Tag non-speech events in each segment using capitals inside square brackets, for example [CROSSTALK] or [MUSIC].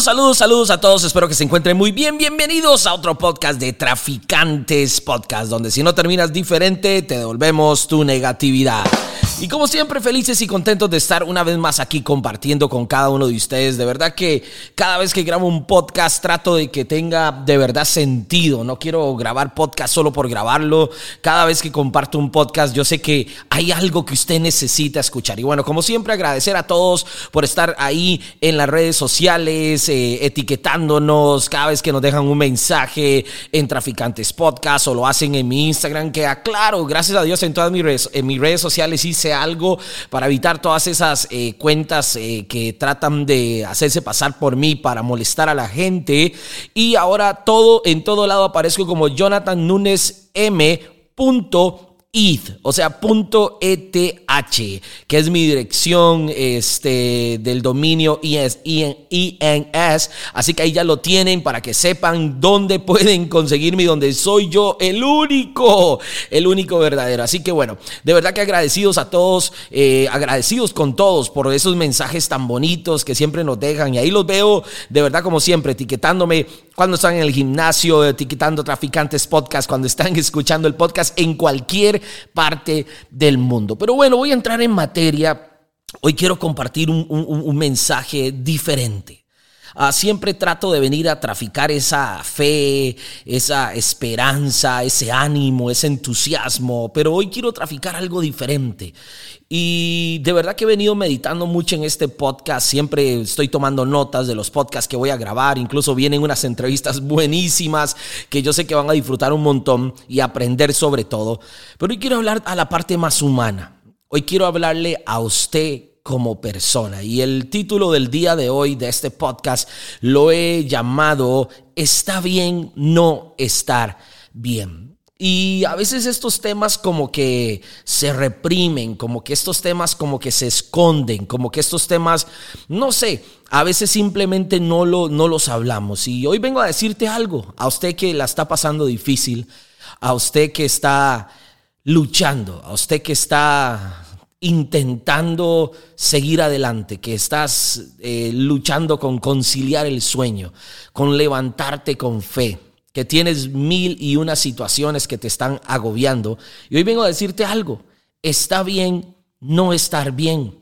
Saludos, saludos, a todos. Espero que se encuentren muy bien. Bienvenidos a otro podcast de Traficantes Podcast, donde si no terminas diferente, te devolvemos tu negatividad. Y como siempre, felices y contentos de estar una vez más aquí compartiendo con cada uno de ustedes. De verdad que cada vez que grabo un podcast trato de que tenga de verdad sentido. No quiero grabar podcast solo por grabarlo. Cada vez que comparto un podcast yo sé que hay algo que usted necesita escuchar. Y bueno, como siempre, agradecer a todos por estar ahí en las redes sociales, eh, etiquetándonos cada vez que nos dejan un mensaje en Traficantes Podcast o lo hacen en mi Instagram. Que aclaro, gracias a Dios en todas mis redes, en mis redes sociales hice algo para evitar todas esas eh, cuentas eh, que tratan de hacerse pasar por mí para molestar a la gente. Y ahora todo, en todo lado aparezco como Jonathan Nunes M. ETH, o sea, punto .eth, que es mi dirección este, del dominio INS, Así que ahí ya lo tienen para que sepan dónde pueden conseguirme y dónde soy yo el único, el único verdadero. Así que bueno, de verdad que agradecidos a todos, eh, agradecidos con todos por esos mensajes tan bonitos que siempre nos dejan. Y ahí los veo, de verdad, como siempre, etiquetándome cuando están en el gimnasio, etiquetando traficantes podcast, cuando están [LAUGHS] escuchando el podcast en cualquier parte del mundo. Pero bueno, voy a entrar en materia. Hoy quiero compartir un, mensaje diferente. Ah, siempre trato de venir a traficar esa fe, esa esperanza, ese ánimo, ese entusiasmo, pero hoy quiero traficar algo diferente. Y de verdad que he venido meditando mucho en este podcast. Siempre estoy tomando notas de los podcasts que voy a grabar. Incluso vienen unas entrevistas buenísimas que yo sé que van a disfrutar un montón y aprender sobre todo. Pero hoy quiero hablar a la parte más humana. Hoy quiero hablarle a usted como persona. Y el título del día de hoy de este podcast lo he llamado Está bien no estar bien. Y a veces estos temas como que se reprimen, como que estos temas como que se esconden, como que estos temas, no sé, a veces simplemente no, lo, no los hablamos. Y hoy vengo a decirte algo, a usted que la está pasando difícil, a usted que está luchando, a usted que está intentando seguir adelante, que estás eh, luchando con conciliar el sueño, con levantarte con fe que tienes mil y unas situaciones que te están agobiando. Y hoy vengo a decirte algo, está bien no estar bien.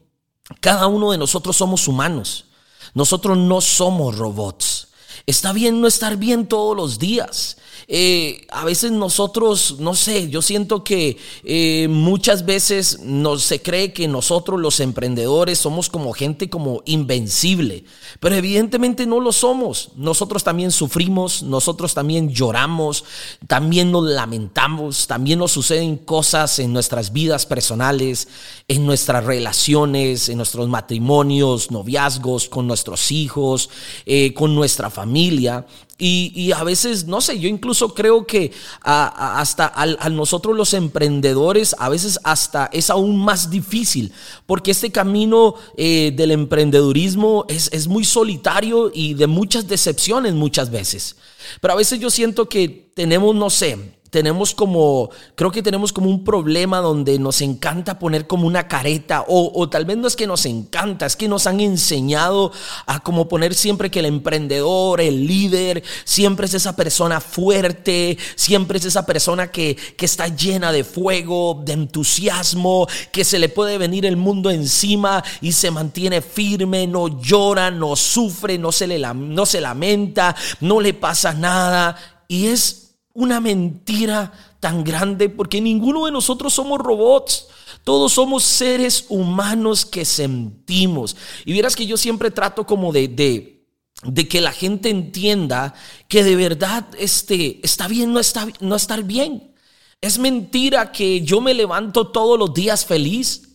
Cada uno de nosotros somos humanos, nosotros no somos robots. Está bien no estar bien todos los días. Eh, a veces nosotros, no sé, yo siento que eh, muchas veces no, se cree que nosotros los emprendedores somos como gente como invencible, pero evidentemente no lo somos. Nosotros también sufrimos, nosotros también lloramos, también nos lamentamos, también nos suceden cosas en nuestras vidas personales, en nuestras relaciones, en nuestros matrimonios, noviazgos, con nuestros hijos, eh, con nuestra familia. Y, a veces, no sé, yo incluso creo que hasta a, nosotros los emprendedores, a veces hasta es aún más difícil, porque este camino eh, del emprendedurismo es, es muy solitario y de muchas decepciones muchas veces. Pero a veces yo siento que tenemos, no sé, tenemos como, creo que tenemos como un problema donde nos encanta poner como una careta, o, tal vez no es que nos encanta, es que nos han enseñado a como poner siempre que el emprendedor, el líder, siempre es esa persona fuerte, siempre es esa persona que, que está llena de fuego, de entusiasmo, que se le puede venir el mundo encima y se mantiene firme, no llora, no sufre, no se, le, no se lamenta, no le pasa nada. Y es una mentira tan grande porque ninguno de nosotros somos robots. Todos somos seres humanos que sentimos. Y vieras que yo siempre trato como de, de, de que la gente entienda que de verdad este, está bien no, está, no estar bien. Es mentira que yo me levanto todos los días feliz.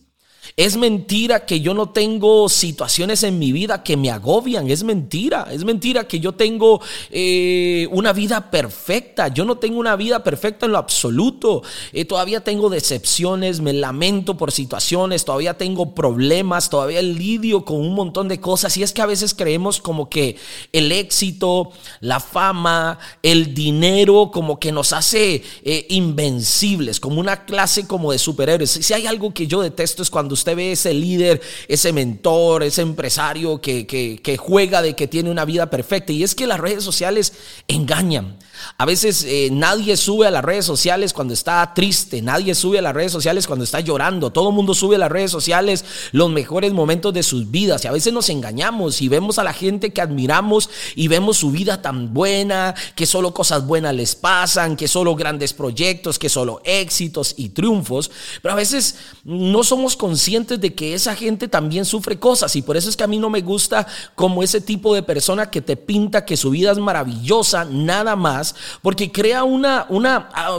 Es mentira que yo no tengo situaciones en mi vida que me agobian. Es mentira. Es mentira que yo tengo eh, una vida perfecta. Yo no tengo una vida perfecta en lo absoluto. Eh, todavía tengo decepciones, me lamento por situaciones, todavía tengo problemas, todavía lidio con un montón de cosas. Y es que a veces creemos como que el éxito, la fama, el dinero, como que nos hace eh, invencibles, como una clase como de superhéroes. Si hay algo que yo detesto es cuando usted ve ese líder, ese mentor, ese empresario que, que, juega de que tiene una vida perfecta. Y es que las redes sociales engañan. A veces eh, nadie sube a las redes sociales cuando está triste, nadie sube a las redes sociales cuando está llorando, todo el mundo sube a las redes sociales los mejores momentos de sus vidas. Y a veces nos engañamos y vemos a la gente que admiramos y vemos su vida tan buena, que solo cosas buenas les pasan, que solo grandes proyectos, que solo éxitos y triunfos, pero a veces no somos conscientes de que esa gente también sufre cosas. Y por eso es que a mí no me gusta como ese tipo de persona que te pinta que su vida es maravillosa, nada más porque crea una, una, ah,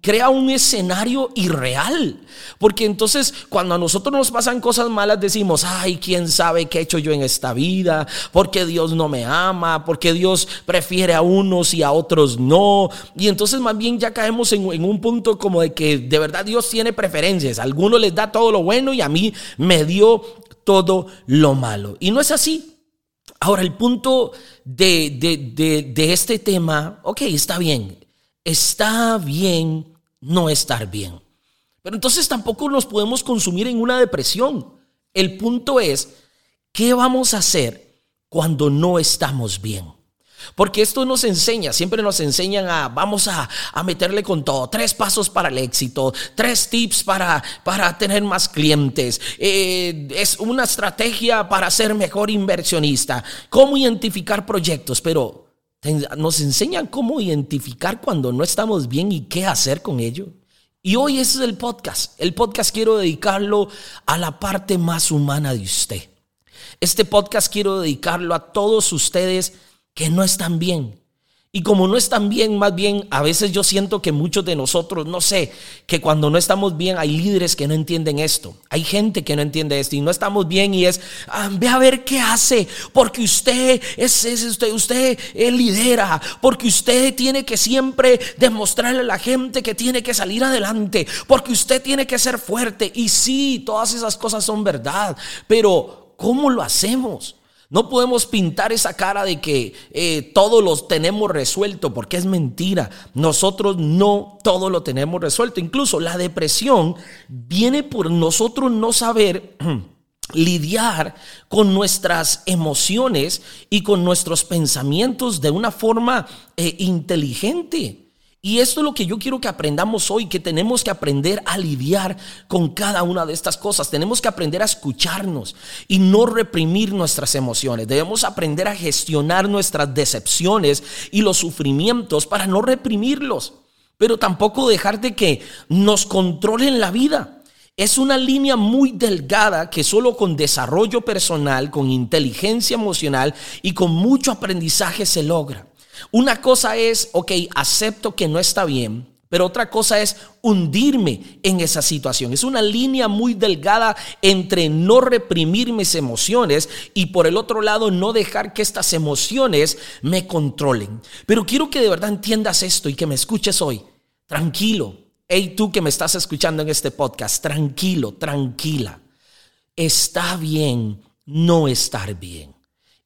crea un escenario irreal. Porque entonces cuando a nosotros nos pasan cosas malas decimos, ay, quién sabe qué he hecho yo en esta vida, porque Dios no me ama, porque Dios prefiere a unos y a otros no. Y entonces más bien ya caemos en, un punto como de que de verdad Dios tiene preferencias. Algunos les da todo lo bueno y a mí me dio todo lo malo. Y no es así. Ahora, el punto de, este tema, ok, está bien, está bien no estar bien. Pero entonces tampoco nos podemos consumir en una depresión. El punto es, ¿qué vamos a hacer cuando no estamos bien? Porque esto nos enseña, siempre nos enseñan a, vamos a, meterle con todo, tres pasos para el éxito, tres tips para, para tener más clientes, eh, es una estrategia para ser mejor inversionista, cómo identificar proyectos, pero nos enseñan cómo identificar cuando no estamos bien y qué hacer con ello. Y hoy ese es el podcast. El podcast quiero dedicarlo a la parte más humana de usted. Este podcast quiero dedicarlo a todos ustedes que no están bien. Y como no están bien, más bien a veces yo siento que muchos de nosotros, no sé, que cuando no estamos bien hay líderes que no entienden esto. Hay gente que no entiende esto y no estamos bien y es, ah, ve a ver qué hace, porque usted es, es usted, usted lidera, porque usted tiene que siempre demostrarle a la gente que tiene que salir adelante, porque usted tiene que ser fuerte. Y sí, todas esas cosas son verdad, pero ¿cómo lo hacemos? No podemos pintar esa cara de que eh, todo lo tenemos resuelto, porque es mentira. Nosotros no todo lo tenemos resuelto. Incluso la depresión viene por nosotros no saber [CLEARS THROAT] lidiar con nuestras emociones y con nuestros pensamientos de una forma eh, inteligente. Y esto es lo que yo quiero que aprendamos hoy, que tenemos que aprender a lidiar con cada una de estas cosas. Tenemos que aprender a escucharnos y no reprimir nuestras emociones. Debemos aprender a gestionar nuestras decepciones y los sufrimientos para no reprimirlos, pero tampoco dejar de que nos controlen la vida. Es una línea muy delgada que solo con desarrollo personal, con inteligencia emocional y con mucho aprendizaje se logra. Una cosa es, ok, acepto que no está bien, pero otra cosa es hundirme en esa situación. Es una línea muy delgada entre no reprimir mis emociones y por el otro lado no dejar que estas emociones me controlen. Pero quiero que de verdad entiendas esto y que me escuches hoy. Tranquilo. Hey tú que me estás escuchando en este podcast, tranquilo, tranquila. Está bien no estar bien.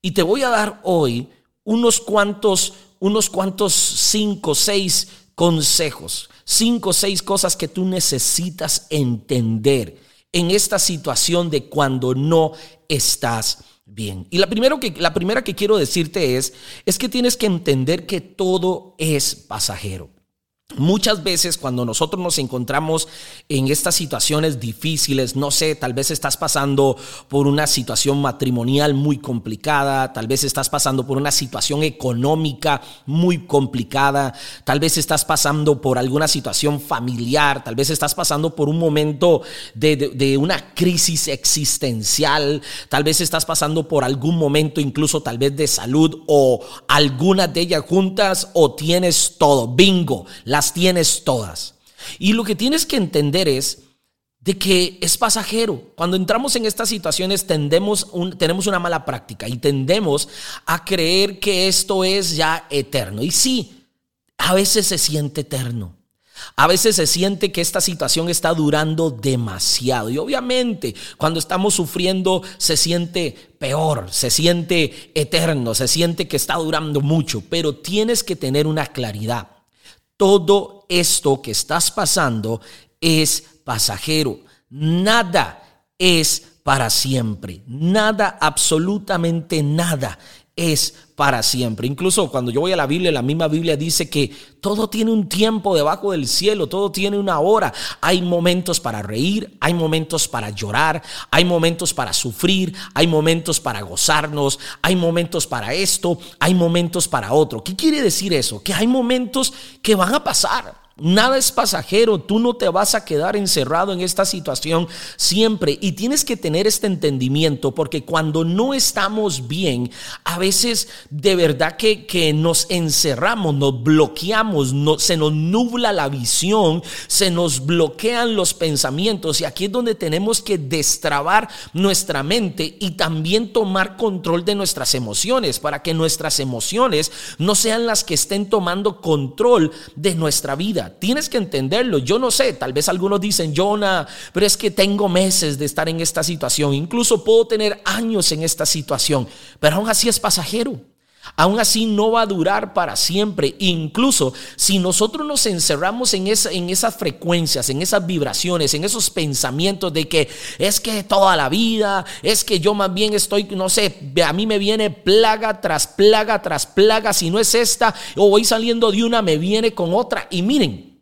Y te voy a dar hoy unos cuantos, unos cuantos cinco, seis consejos, cinco, seis cosas que tú necesitas entender en esta situación de cuando no estás bien. Y la, primero que, la primera que quiero decirte es, es que tienes que entender que todo es pasajero. Muchas veces cuando nosotros nos encontramos en estas situaciones difíciles, no sé, tal vez estás pasando por una situación matrimonial muy complicada, tal vez estás pasando por una situación económica muy complicada, tal vez estás pasando por alguna situación familiar, tal vez estás pasando por un momento de, una crisis existencial, tal vez estás pasando por algún momento incluso tal vez de salud o algunas de ellas juntas o tienes todo, bingo, las tienes todas. Y lo que tienes que entender es de que es pasajero. Cuando entramos en estas situaciones tendemos tenemos una mala práctica y tendemos a creer que esto es ya eterno. Y sí, a veces se siente eterno. A veces se siente que esta situación está durando demasiado. Y obviamente cuando estamos sufriendo se siente peor, se siente eterno, se siente que está durando mucho. Pero tienes que tener una claridad todo esto que estás pasando es pasajero. Nada es para siempre. Nada, absolutamente nada es para siempre. Incluso cuando yo voy a la Biblia, la misma Biblia dice que todo tiene un tiempo debajo del cielo, todo tiene una hora. Hay momentos para reír, hay momentos para llorar, hay momentos para sufrir, hay momentos para gozarnos, hay momentos para esto, hay momentos para otro. ¿Qué quiere decir eso? Que hay momentos que van a pasar. Nada es pasajero, tú no te vas a quedar encerrado en esta situación siempre. Y tienes que tener este entendimiento porque cuando no estamos bien, a veces de verdad que, que nos encerramos, nos bloqueamos, se nos nubla la visión, se nos bloquean los pensamientos. Y aquí es donde tenemos que destrabar nuestra mente y también tomar control de nuestras emociones para que nuestras emociones no sean las que estén tomando control de nuestra Tienes que entenderlo. Yo no sé, tal vez algunos dicen, Jonah, pero es que tengo meses de estar en esta situación. Incluso puedo tener años en esta situación, pero aún así es pasajero. Aún así no va a durar para siempre. Incluso si nosotros nos encerramos en, esa, en esas frecuencias, en esas vibraciones, en esos pensamientos de que es que toda la vida, es que yo más bien estoy, no sé, a mí me viene plaga tras plaga tras plaga. Si no es esta, o voy saliendo de una, me viene con otra. Y miren,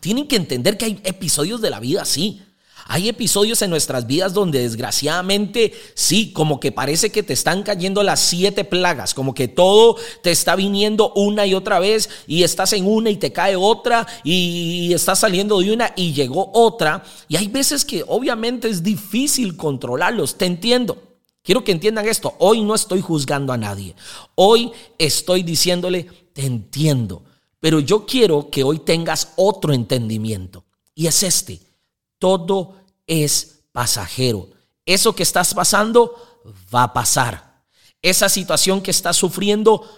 tienen que entender que hay episodios de la vida así. Hay episodios en nuestras vidas donde desgraciadamente sí, como que parece que te están cayendo las siete plagas, como que todo te está viniendo una y otra vez y estás en una y te cae otra y estás saliendo de una y llegó otra. Y hay veces que obviamente es difícil controlarlos, te entiendo. Quiero que entiendan esto, hoy no estoy juzgando a nadie, hoy estoy diciéndole, te entiendo, pero yo quiero que hoy tengas otro entendimiento. Y es este todo es pasajero. Eso que estás pasando va a pasar. Esa situación que estás sufriendo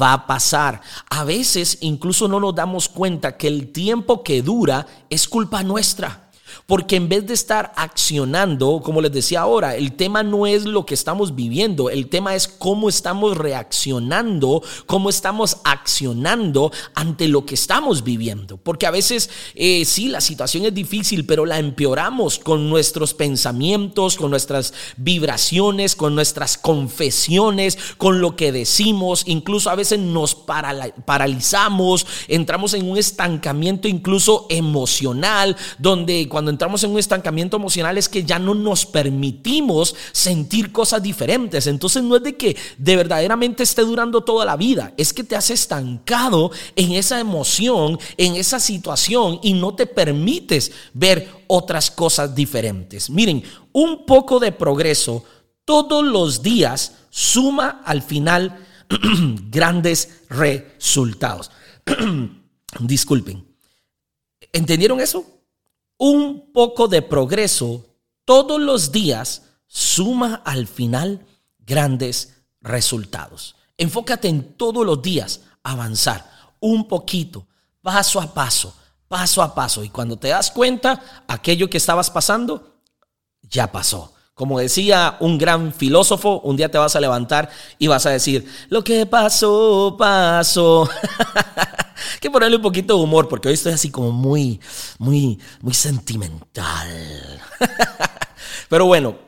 va a pasar. A veces incluso no nos damos cuenta que el tiempo que dura es culpa nuestra. Porque en vez de estar accionando, como les decía ahora, el tema no es lo que estamos viviendo, el tema es cómo estamos reaccionando, cómo estamos accionando ante lo que estamos viviendo. Porque a veces eh, sí, la situación es difícil, pero la empeoramos con nuestros pensamientos, con nuestras vibraciones, con nuestras confesiones, con lo que decimos. Incluso a veces nos paralizamos, entramos en un estancamiento incluso emocional, donde cuando entramos en un estancamiento emocional es que ya no nos permitimos sentir cosas diferentes. Entonces no es de que de verdaderamente esté durando toda la vida, es que te has estancado en esa emoción, en esa situación y no te permites ver otras cosas diferentes. Miren, un poco de progreso todos los días suma al final [CLEARS THROAT] grandes resultados. [CLEARS THROAT] Disculpen. ¿Entendieron eso? Un poco de progreso todos los días suma al final grandes resultados. Enfócate en todos los días avanzar un poquito, paso a paso, paso a paso. Y cuando te das cuenta, aquello que estabas pasando, ya pasó. Como decía un gran filósofo, un día te vas a levantar y vas a decir, lo que pasó, pasó. [LAUGHS] que ponerle un poquito de humor, porque hoy estoy así como muy, muy, muy sentimental. [LAUGHS] Pero bueno,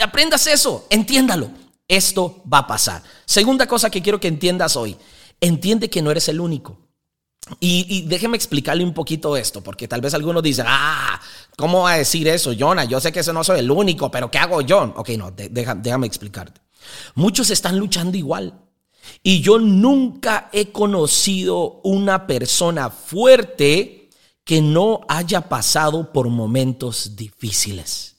aprendas eso, entiéndalo. Esto va a pasar. Segunda cosa que quiero que entiendas hoy, entiende que no eres el único. Y, déjeme explicarle un poquito esto, porque tal vez algunos dicen, ah, ¿cómo va a decir eso, Jonah? Yo sé que ese no soy el único, pero ¿qué hago yo? Ok, no, déjame explicarte. Muchos están luchando igual. Y yo nunca he conocido una persona fuerte que no haya pasado por momentos difíciles.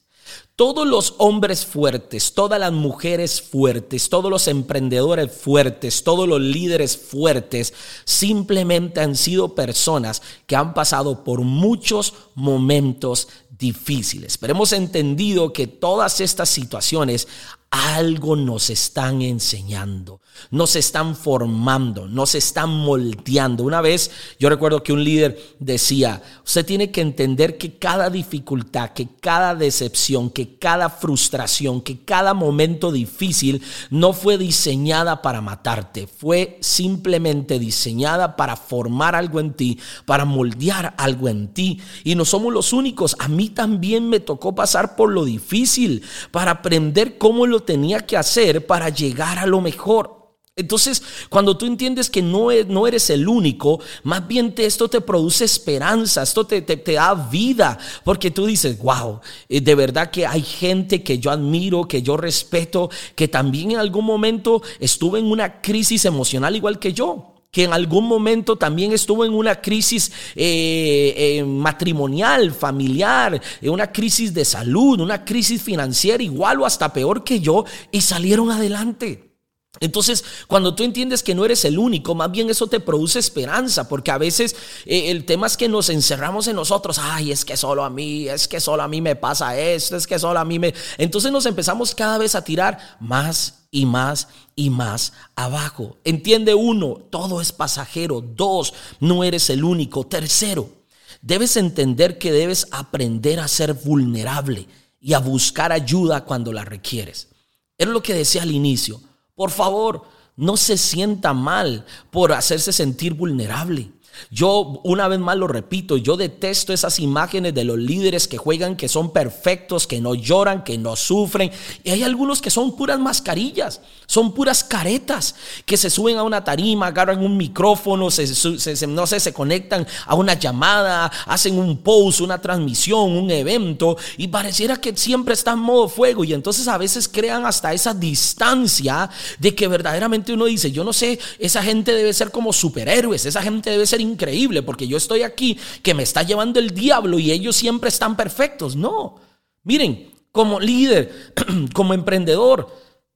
Todos los hombres fuertes, todas las mujeres fuertes, todos los emprendedores fuertes, todos los líderes fuertes, simplemente han sido personas que han pasado por muchos momentos difíciles. Pero hemos entendido que todas estas situaciones algo nos están enseñando, nos están formando, nos están moldeando. Una vez yo recuerdo que un líder decía, usted tiene que entender que cada dificultad, que cada decepción, que cada frustración, que cada momento difícil no fue diseñada para matarte, fue simplemente diseñada para formar algo en ti, para moldear algo en ti. Y no somos los únicos, a mí también me tocó pasar por lo difícil para aprender cómo lo tenía que hacer para llegar a lo mejor. Entonces, cuando tú entiendes que no, e, no eres el único, más bien esto te produce esperanza, esto te, te, da vida, porque tú dices, wow, eh, de verdad que hay gente que yo admiro, que yo respeto, que también en algún momento estuvo en una crisis emocional igual que yo que en algún momento también estuvo en una crisis eh, eh, matrimonial, familiar, una crisis de salud, una crisis financiera igual o hasta peor que yo, y salieron adelante. Entonces, cuando tú entiendes que no eres el único, más bien eso te produce esperanza, porque a veces eh, el tema es que nos encerramos en nosotros, ay, es que solo a mí, es que solo a mí me pasa esto, es que solo a mí me... Entonces nos empezamos cada vez a tirar más y más y más abajo. Entiende uno, todo es pasajero. Dos, no eres el único. Tercero, debes entender que debes aprender a ser vulnerable y a buscar ayuda cuando la requieres. Es lo que decía al inicio. Por favor, no se sienta mal por hacerse sentir vulnerable. Yo una vez más lo repito, yo detesto esas imágenes de los líderes que juegan, que son perfectos, que no lloran, que no sufren. Y hay algunos que son puras mascarillas, son puras caretas, que se suben a una tarima, agarran un micrófono, se, no sé, se conectan a una llamada, hacen un post, una transmisión, un evento, y pareciera que siempre está en modo fuego. Y entonces a veces crean hasta esa distancia de que verdaderamente uno dice, yo no sé, esa gente debe ser como superhéroes, esa gente debe ser increíble porque yo estoy aquí que me está llevando el diablo y ellos siempre están perfectos. No, miren, como líder, [CLEARS THROAT] como emprendedor,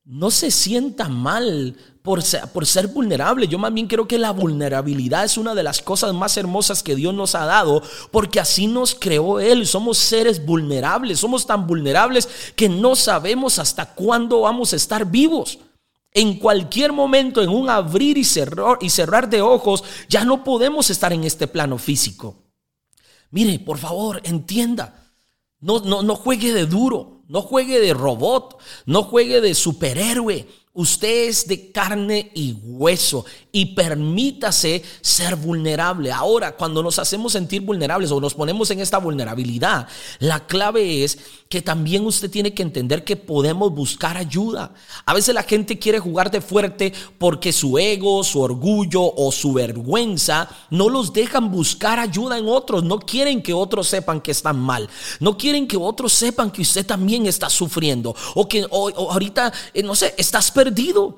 no se sienta mal por ser, por ser, vulnerable. Yo más bien creo que la vulnerabilidad es una de las cosas más hermosas que Dios nos ha dado, porque así nos creó Él. Somos seres vulnerables, somos tan vulnerables que no sabemos hasta cuándo vamos a estar vivos. En cualquier momento, en un abrir y cerrar, y cerrar de ojos, ya no podemos estar en este plano físico. Mire, por favor, entienda. No, no, no juegue de duro, no juegue de robot, no juegue de superhéroe. Usted es de carne y hueso y permítase ser vulnerable. Ahora, cuando nos hacemos sentir vulnerables o nos ponemos en esta vulnerabilidad, la clave es que también usted tiene que entender que podemos buscar ayuda. A veces la gente quiere jugar de fuerte porque su ego, su orgullo o su vergüenza no los dejan buscar ayuda en otros. No quieren que otros sepan que están mal. No quieren que otros sepan que usted también está sufriendo o que ahorita, eh, no sé, estás perdido.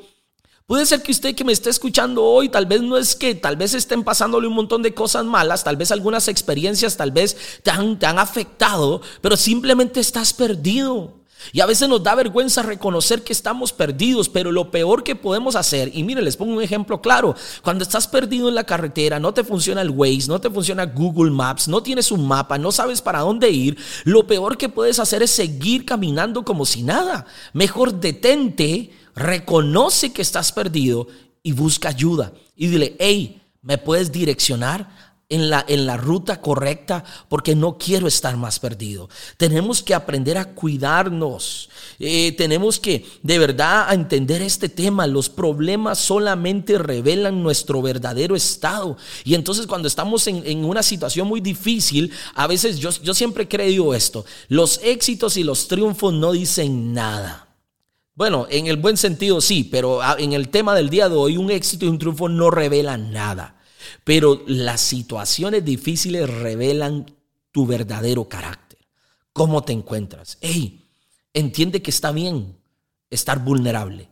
Puede ser que usted que me esté escuchando hoy, tal vez no es que, tal vez estén pasándole un montón de cosas malas, tal vez algunas experiencias, tal vez te han, afectado, pero simplemente estás perdido. Y a veces nos da vergüenza reconocer que estamos perdidos, pero lo peor que podemos hacer, y mire, les pongo un ejemplo claro, cuando estás perdido en la carretera, no te funciona el Waze, no te funciona Google Maps, no tienes un mapa, no sabes para dónde ir, lo peor que puedes hacer es seguir caminando como si nada. Mejor detente reconoce que estás perdido y busca ayuda. Y dile, hey, ¿me puedes direccionar? En la, en la, ruta correcta porque no quiero estar más perdido. Tenemos que aprender a cuidarnos. Eh, tenemos que de verdad a entender este tema. Los problemas solamente revelan nuestro verdadero estado. Y entonces cuando estamos en, en una situación muy difícil, a veces yo, yo siempre he creído esto. Los éxitos y los triunfos no dicen nada. Bueno, en el buen sentido sí, pero ah, en el tema del día de hoy un éxito y un triunfo no revelan nada. Pero las situaciones difíciles revelan tu verdadero carácter. ¿Cómo te encuentras? Hey, entiende que está bien estar vulnerable,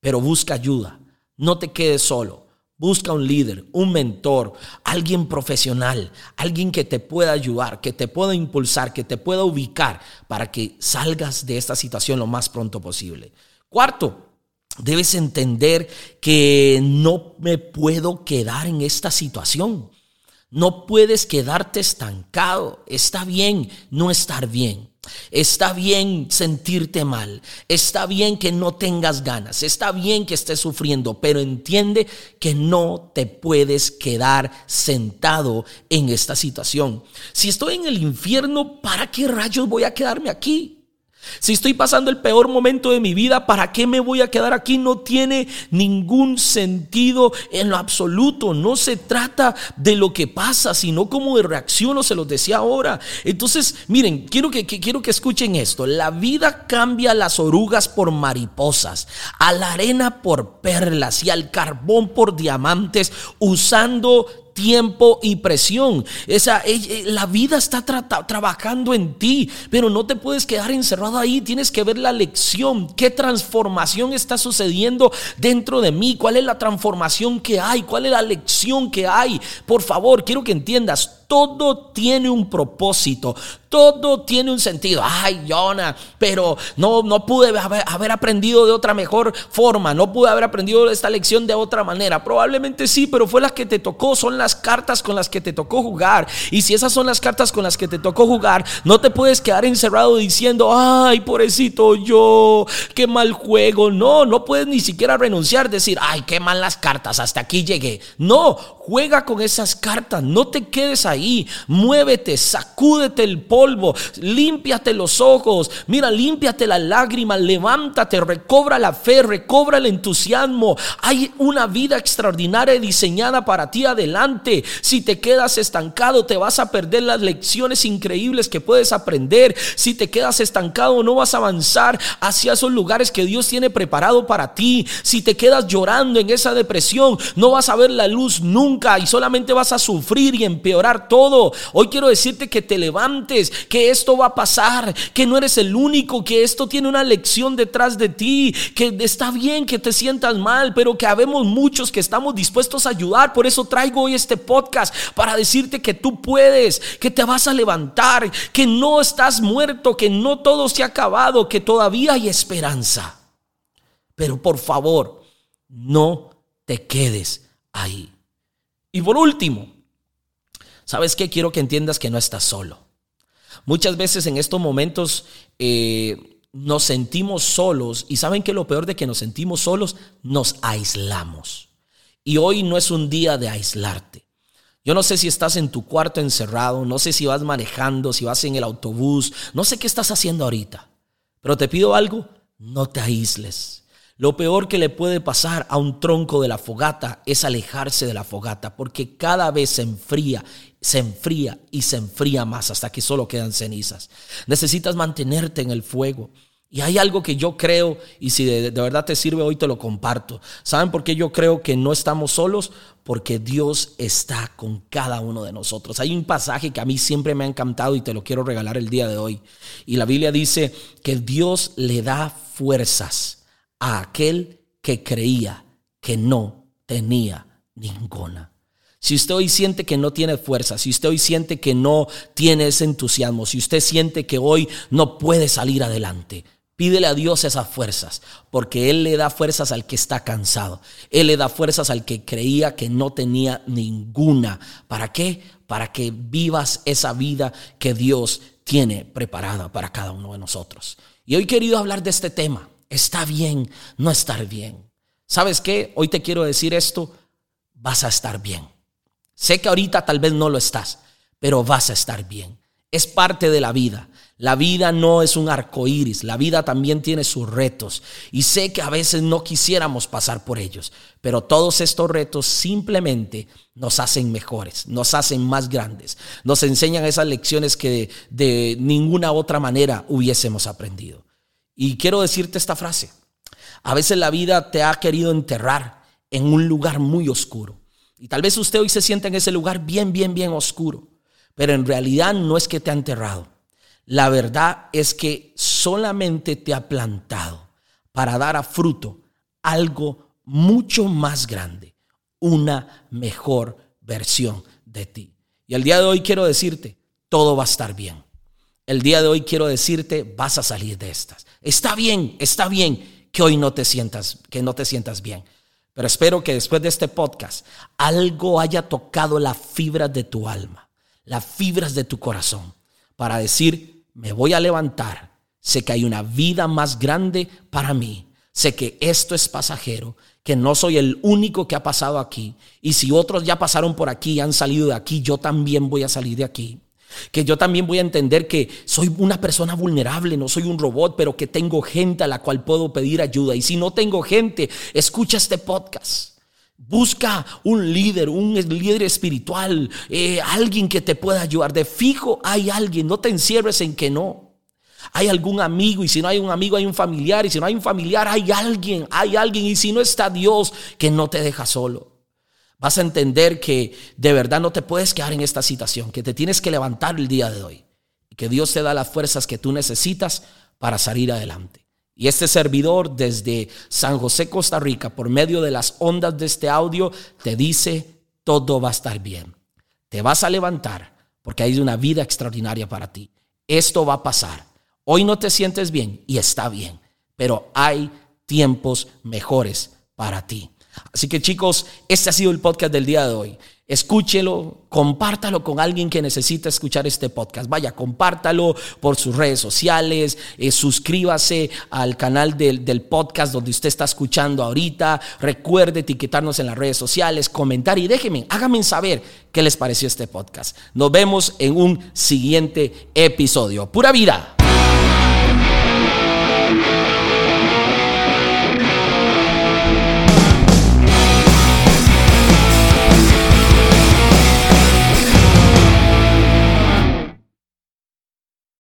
pero busca ayuda. No te quedes solo. Busca un líder, un mentor, alguien profesional, alguien que te pueda ayudar, que te pueda impulsar, que te pueda ubicar para que salgas de esta situación lo más pronto posible. Cuarto, debes entender que no me puedo quedar en esta situación. No puedes quedarte estancado. Está bien no estar bien. Está bien sentirte mal, está bien que no tengas ganas, está bien que estés sufriendo, pero entiende que no te puedes quedar sentado en esta situación. Si estoy en el infierno, ¿para qué rayos voy a quedarme aquí? Si estoy pasando el peor momento de mi vida, ¿para qué me voy a quedar aquí? No tiene ningún sentido en lo absoluto. No se trata de lo que pasa, sino cómo reacciono, se los decía ahora. Entonces, miren, quiero que, quiero que escuchen esto. La vida cambia las orugas por mariposas, a la arena por perlas y al carbón por diamantes, usando tiempo y presión. Esa, eh, eh, la vida está trabajando en ti, pero no te puedes quedar encerrado ahí. Tienes que ver la lección. ¿Qué transformación está sucediendo dentro de mí? ¿Cuál es la transformación que hay? ¿Cuál es la lección que hay? Por favor, quiero que entiendas. Todo tiene un propósito, todo tiene un sentido. Ay, Jonah, pero no, no pude haber, aprendido de otra mejor forma, no pude haber aprendido esta lección de otra manera. Probablemente sí, pero fue las que te tocó, son las cartas con las que te tocó jugar. Y si esas son las cartas con las que te tocó jugar, no te puedes quedar encerrado diciendo, ay, pobrecito yo, qué mal juego. No, no puedes ni siquiera renunciar, decir, ay, qué mal las cartas, hasta aquí llegué. No, juega con esas cartas, no te quedes ahí muévete, sacúdete el polvo, límpiate los ojos, mira, límpiate las lágrimas, levántate, recobra la fe, recobra el entusiasmo. Hay una vida extraordinaria diseñada para ti adelante. Si te quedas estancado, te vas a perder las lecciones increíbles que puedes aprender. Si te quedas estancado, no vas a avanzar hacia esos lugares que Dios tiene preparado para ti. Si te quedas llorando en esa depresión, no vas a ver la luz nunca y solamente vas a sufrir y empeorar todo. Hoy quiero decirte que te levantes, que esto va a pasar, que no eres el único, que esto tiene una lección detrás de ti, que está bien que te sientas mal, pero que habemos muchos que estamos dispuestos a ayudar. Por eso traigo hoy este podcast para decirte que tú puedes, que te vas a levantar, que no estás muerto, que no todo se ha acabado, que todavía hay esperanza. Pero por favor, no te quedes ahí. Y por último, ¿Sabes qué? Quiero que entiendas que no estás solo. Muchas veces en estos momentos eh, nos sentimos solos y saben que lo peor de que nos sentimos solos, nos aislamos. Y hoy no es un día de aislarte. Yo no sé si estás en tu cuarto encerrado, no sé si vas manejando, si vas en el autobús, no sé qué estás haciendo ahorita. Pero te pido algo, no te aísles. Lo peor que le puede pasar a un tronco de la fogata es alejarse de la fogata, porque cada vez se enfría, se enfría y se enfría más hasta que solo quedan cenizas. Necesitas mantenerte en el fuego. Y hay algo que yo creo, y si de, verdad te sirve hoy te lo comparto. ¿Saben por qué yo creo que no estamos solos? Porque Dios está con cada uno de nosotros. Hay un pasaje que a mí siempre me ha encantado y te lo quiero regalar el día de hoy. Y la Biblia dice que Dios le da fuerzas a aquel que creía que no tenía ninguna. Si usted hoy siente que no tiene fuerza, si usted hoy siente que no tiene ese entusiasmo, si usted siente que hoy no puede salir adelante, pídele a Dios esas fuerzas, porque Él le da fuerzas al que está cansado. Él le da fuerzas al que creía que no tenía ninguna. ¿Para qué? Para que vivas esa vida que Dios tiene preparada para cada uno de nosotros. Y hoy querido hablar de este tema. Está bien no estar bien. ¿Sabes qué? Hoy te quiero decir esto, vas a estar bien. Sé que ahorita tal vez no lo estás, pero vas a estar bien. Es parte de la vida. La vida no es un arco iris, la vida también tiene sus retos. Y sé que a veces no quisiéramos pasar por ellos, pero todos estos retos simplemente nos hacen mejores, nos hacen más grandes, nos enseñan esas lecciones que de, de ninguna otra manera hubiésemos aprendido. Y quiero decirte esta frase. A veces la vida te ha querido enterrar en un lugar muy oscuro. Y tal vez usted hoy se sienta en ese lugar bien, bien, bien oscuro. Pero en realidad no es que te ha enterrado. La verdad es que solamente te ha plantado para dar a fruto algo mucho más grande, una mejor versión de ti. Y el día de hoy quiero decirte, todo va a estar bien. El día de hoy quiero decirte, vas a salir de estas. Está bien, está bien que hoy no te sientas, que no te sientas bien. Pero espero que después de este podcast algo haya tocado las fibras de tu alma, las fibras de tu corazón, para decir, me voy a levantar. Sé que hay una vida más grande para mí. Sé que esto es pasajero, que no soy el único que ha pasado aquí. Y si otros ya pasaron por aquí y han salido de aquí, yo también voy a salir de aquí. Que yo también voy a entender que soy una persona vulnerable, no soy un robot, pero que tengo gente a la cual puedo pedir ayuda. Y si no tengo gente, escucha este podcast. Busca un líder, un líder espiritual, eh, alguien que te pueda ayudar. De fijo hay alguien, no te encierres en que no. Hay algún amigo y si no hay un amigo hay un familiar y si no hay un familiar hay alguien, hay alguien y si no está Dios que no te deja solo. Vas a entender que de verdad no te puedes quedar en esta situación, que te tienes que levantar el día de hoy y que Dios te da las fuerzas que tú necesitas para salir adelante. Y este servidor desde San José, Costa Rica, por medio de las ondas de este audio, te dice, todo va a estar bien. Te vas a levantar porque hay una vida extraordinaria para ti. Esto va a pasar. Hoy no te sientes bien y está bien, pero hay tiempos mejores para ti. Así que chicos, este ha sido el podcast del día de hoy. Escúchelo, compártalo con alguien que necesita escuchar este podcast. Vaya, compártalo por sus redes sociales, eh, suscríbase al canal del, del, podcast donde usted está escuchando ahorita. Recuerde etiquetarnos en las redes sociales, comentar y déjenme, háganme saber qué les pareció este podcast. Nos vemos en un siguiente episodio. Pura vida.